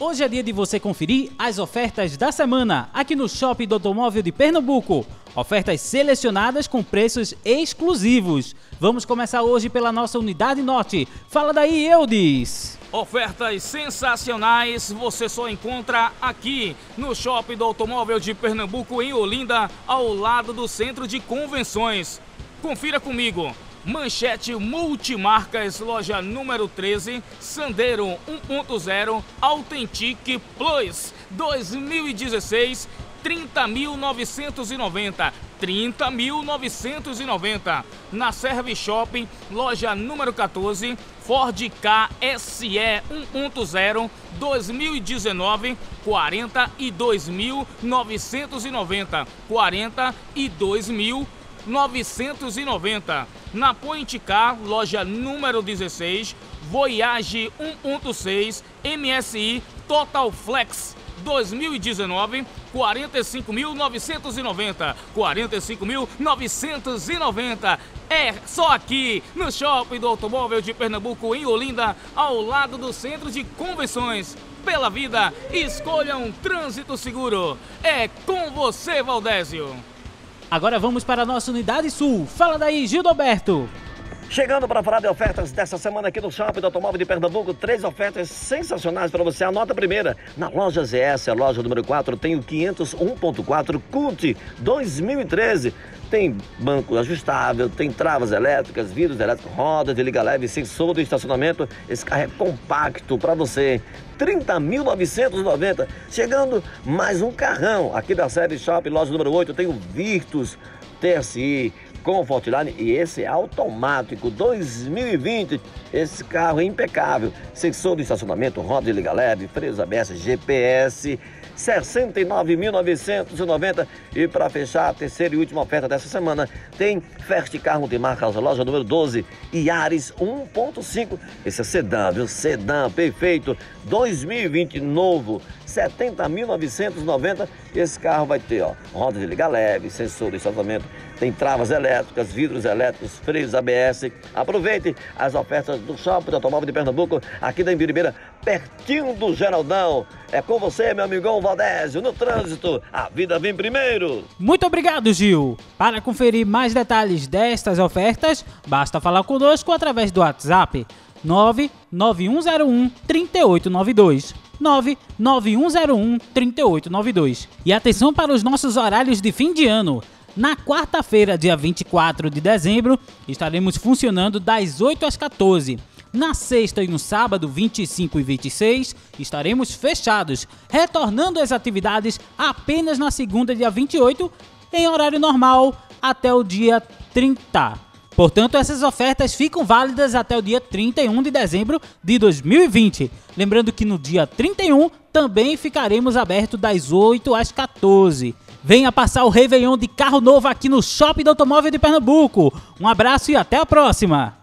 Hoje é dia de você conferir as ofertas da semana aqui no Shopping do Automóvel de Pernambuco. Ofertas selecionadas com preços exclusivos. Vamos começar hoje pela nossa unidade norte. Fala daí, Eudes! Ofertas sensacionais você só encontra aqui no Shopping do Automóvel de Pernambuco, em Olinda, ao lado do Centro de Convenções. Confira comigo. Manchete Multimarcas, loja número 13, Sandero 1.0 Authentic Plus 2016, 30.990. 30.990. Na Serve Shopping, loja número 14, Ford K SE 1.0 2019, 42.990. 42.990. 990. Na Point Car, loja número 16, Voyage 1.6 MSI Total Flex 2019, 45.990. 45.990. É só aqui no Shopping do Automóvel de Pernambuco, em Olinda, ao lado do Centro de Convenções. Pela vida, escolha um trânsito seguro. É com você, Valdésio. Agora vamos para a nossa unidade sul. Fala daí, Gildoberto. Chegando para falar de ofertas dessa semana aqui no Shopping do Automóvel de Pernambuco, três ofertas sensacionais para você. Anota a primeira. Na loja ZS, a loja número 4, tem o 501.4 Cult 2013. Tem banco ajustável, tem travas elétricas, vidros elétricos, rodas de liga leve, sensor de estacionamento. Esse carro é compacto para você. 30.990. Chegando mais um carrão aqui da série Shopping, loja número 8, tem o Virtus TSI com Fortline e esse é automático 2020. Esse carro é impecável. Sensor de estacionamento, roda de liga leve, freios ABS, GPS, 69.990. E para fechar a terceira e última oferta dessa semana, tem Fast Car Multimarcas, loja número 12, Yaris 1.5. Esse é sedã, viu? Sedã, perfeito. 2020 novo, 70.990. Esse carro vai ter, ó, roda de liga leve, sensor de estacionamento, tem travas elétricas, vidros elétricos, freios ABS. Aproveite as ofertas do Shopping do Automóvel de Pernambuco, aqui da Embiribeira, pertinho do Geraldão. É com você, meu amigão Valdésio, no trânsito. A vida vem primeiro. Muito obrigado, Gil. Para conferir mais detalhes destas ofertas, basta falar conosco através do WhatsApp 99101 3892. 99101 3892. E atenção para os nossos horários de fim de ano. Na quarta-feira, dia 24 de dezembro, estaremos funcionando das 8 às 14. Na sexta e no sábado, 25 e 26, estaremos fechados, retornando às atividades apenas na segunda, dia 28, em horário normal, até o dia 30. Portanto, essas ofertas ficam válidas até o dia 31 de dezembro de 2020. Lembrando que no dia 31 também ficaremos abertos das 8 às 14. Venha passar o Réveillon de carro novo aqui no Shopping do Automóvel de Pernambuco. Um abraço e até a próxima!